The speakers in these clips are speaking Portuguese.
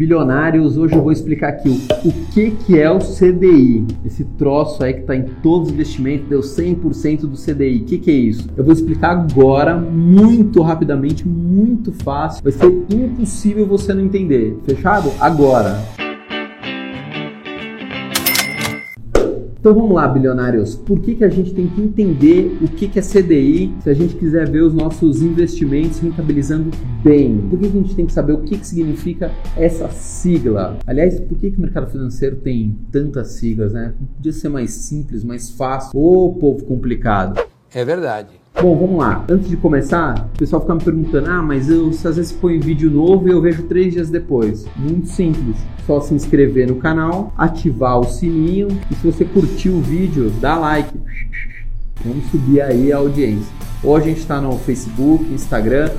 Bilionários, hoje eu vou explicar aqui o, o que, que é o CDI. Esse troço aí que está em todos os investimentos, deu 100% do CDI. O que, que é isso? Eu vou explicar agora, muito rapidamente, muito fácil. Vai ser impossível você não entender. Fechado? Agora. Então vamos lá, bilionários. Por que, que a gente tem que entender o que, que é CDI se a gente quiser ver os nossos investimentos rentabilizando bem? Por que, que a gente tem que saber o que, que significa essa sigla? Aliás, por que, que o mercado financeiro tem tantas siglas, né? Podia ser mais simples, mais fácil. Ô, povo complicado. É verdade. Bom, vamos lá. Antes de começar, o pessoal fica me perguntando: ah, mas eu às vezes põe vídeo novo e eu vejo três dias depois. Muito simples. Só se inscrever no canal, ativar o sininho e se você curtiu o vídeo, dá like. Vamos subir aí a audiência. Ou a gente está no Facebook, Instagram,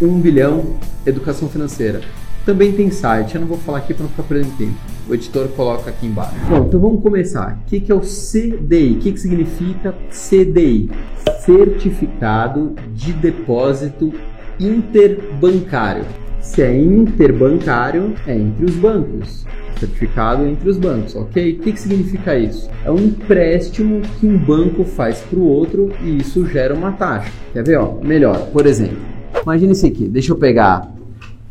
1 bilhão Educação Financeira. Também tem site, eu não vou falar aqui para não ficar perdendo tempo. O editor coloca aqui embaixo. Bom, então vamos começar. O que é o CDI? O que significa CDI? Certificado de Depósito Interbancário. Se é interbancário, é entre os bancos. Certificado entre os bancos, ok? O que, que significa isso? É um empréstimo que um banco faz para o outro e isso gera uma taxa. Quer ver? Ó, melhor, por exemplo, imagine isso aqui. Deixa eu pegar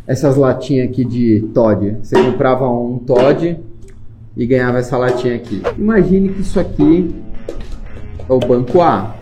essas latinhas aqui de Todd. Você comprava um Todd e ganhava essa latinha aqui. Imagine que isso aqui é o banco A.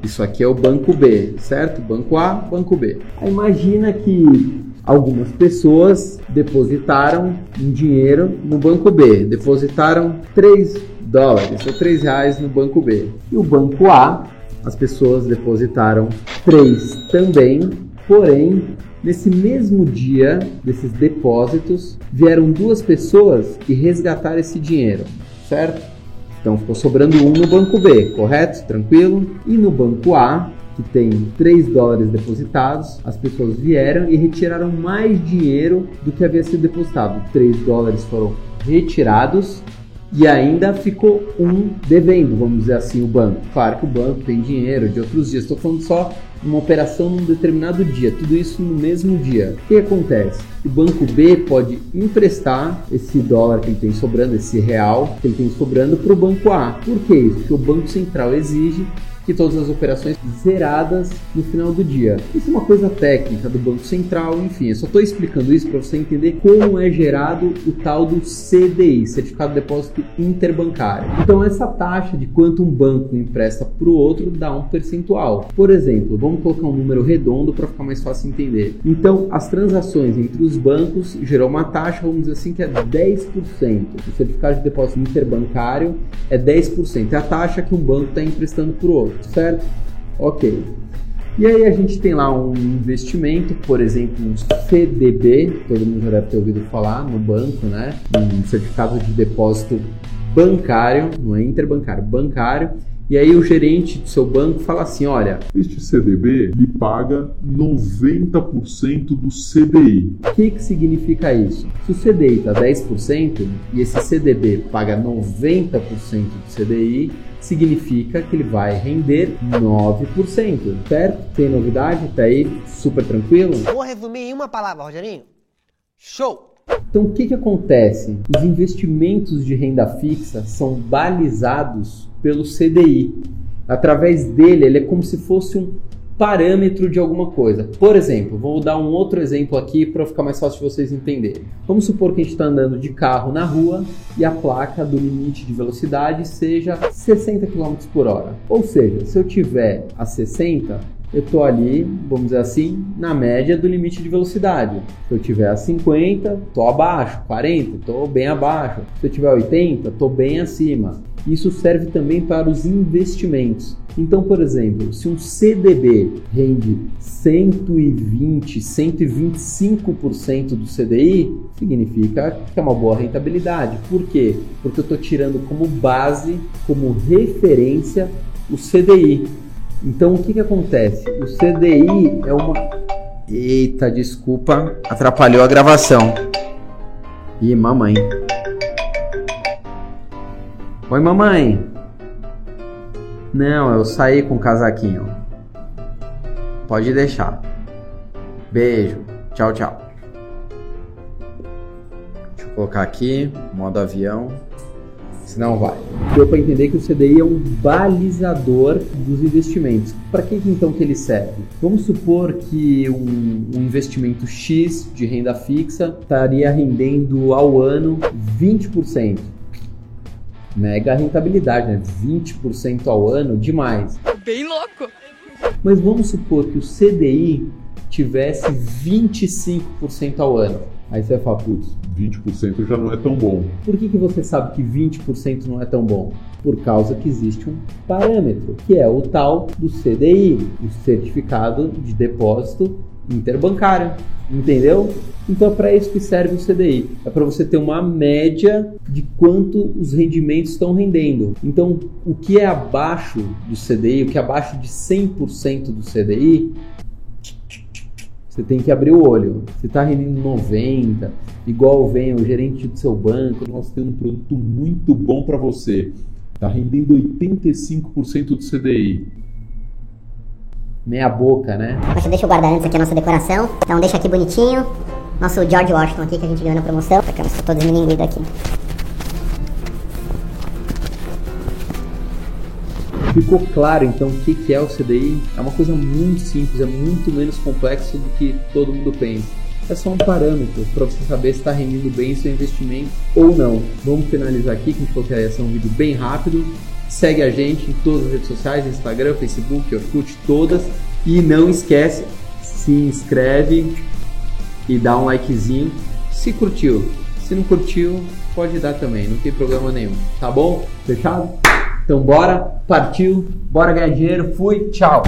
Isso aqui é o banco B, certo? Banco A, banco B. Imagina que algumas pessoas depositaram um dinheiro no banco B, depositaram 3 dólares ou 3 reais no banco B. E o banco A, as pessoas depositaram 3 também, porém Nesse mesmo dia desses depósitos, vieram duas pessoas e resgataram esse dinheiro, certo? Então ficou sobrando um no banco B, correto? Tranquilo? E no banco A, que tem 3 dólares depositados, as pessoas vieram e retiraram mais dinheiro do que havia sido depositado. 3 dólares foram retirados e ainda ficou um devendo, vamos dizer assim, o banco. Claro que o banco tem dinheiro de outros dias, estou falando só uma operação num determinado dia, tudo isso no mesmo dia. O que acontece? O banco B pode emprestar esse dólar que ele tem sobrando, esse real que ele tem sobrando para o banco A. Por que isso? Porque o Banco Central exige que todas as operações zeradas no final do dia. Isso é uma coisa técnica do Banco Central, enfim, eu só estou explicando isso para você entender como é gerado o tal do CDI, Certificado de Depósito Interbancário. Então, essa taxa de quanto um banco empresta para o outro dá um percentual. Por exemplo, vamos colocar um número redondo para ficar mais fácil entender. Então, as transações entre os bancos gerou uma taxa, vamos dizer assim, que é 10%. O certificado de depósito interbancário é 10%. É a taxa que um banco está emprestando para o outro certo? Ok. E aí a gente tem lá um investimento, por exemplo, um CDB, todo mundo já deve ter ouvido falar no banco, né? Um certificado de depósito bancário, não é interbancário, bancário. E aí o gerente do seu banco fala assim, olha, este CDB lhe paga 90% do CDI. O que, que significa isso? Se o CDI está 10% e esse CDB paga 90% do CDI, significa que ele vai render 9%, certo? Tem novidade? Tá aí super tranquilo? Vou resumir em uma palavra, Rogerinho. Show! Então, o que, que acontece? Os investimentos de renda fixa são balizados pelo CDI. Através dele, ele é como se fosse um parâmetro de alguma coisa. Por exemplo, vou dar um outro exemplo aqui para ficar mais fácil de vocês entenderem. Vamos supor que a gente está andando de carro na rua e a placa do limite de velocidade seja 60 km por hora. Ou seja, se eu tiver a 60, eu estou ali, vamos dizer assim, na média do limite de velocidade. Se eu tiver a 50, estou abaixo, 40, estou bem abaixo. Se eu tiver 80, estou bem acima. Isso serve também para os investimentos. Então, por exemplo, se um CDB rende 120, 125% do CDI, significa que é uma boa rentabilidade. Por quê? Porque eu estou tirando como base, como referência, o CDI. Então, o que, que acontece? O CDI é uma. Eita, desculpa, atrapalhou a gravação. Ih, mamãe. Oi, mamãe. Não, eu saí com o casaquinho. Pode deixar. Beijo. Tchau, tchau. colocar aqui, modo avião, senão vai. Deu para entender que o CDI é um balizador dos investimentos. Para que então que ele serve? Vamos supor que um, um investimento X de renda fixa estaria rendendo ao ano 20%. Mega rentabilidade, né? 20% ao ano, demais. Bem louco! Mas vamos supor que o CDI tivesse 25% ao ano. Aí você vai falar, putz, 20% já não é tão bom. por que, que você sabe que 20% não é tão bom? Por causa que existe um parâmetro, que é o tal do CDI, o Certificado de Depósito Interbancário. Entendeu? Então é para isso que serve o CDI. É para você ter uma média de quanto os rendimentos estão rendendo. Então, o que é abaixo do CDI, o que é abaixo de 100% do CDI, você tem que abrir o olho. Se está rendendo 90, igual vem o gerente do seu banco, Nós temos um produto muito bom para você. Está rendendo 85% do CDI. meia boca, né? Deixa eu guardar antes aqui a nossa decoração. Então deixa aqui bonitinho. Nosso George Washington aqui que a gente ganhou na promoção. Ficamos todos esmilinguidos aqui. Ficou claro então o que é o CDI? É uma coisa muito simples, é muito menos complexo do que todo mundo pensa. É só um parâmetro para você saber se está rendendo bem seu investimento ou não. Vamos finalizar aqui, que a gente falou que ia ser um vídeo bem rápido. Segue a gente em todas as redes sociais, Instagram, Facebook, Orkut, todas. E não esquece, se inscreve e dá um likezinho se curtiu. Se não curtiu, pode dar também, não tem problema nenhum. Tá bom? Fechado? Então bora, partiu, bora ganhar dinheiro, fui, tchau!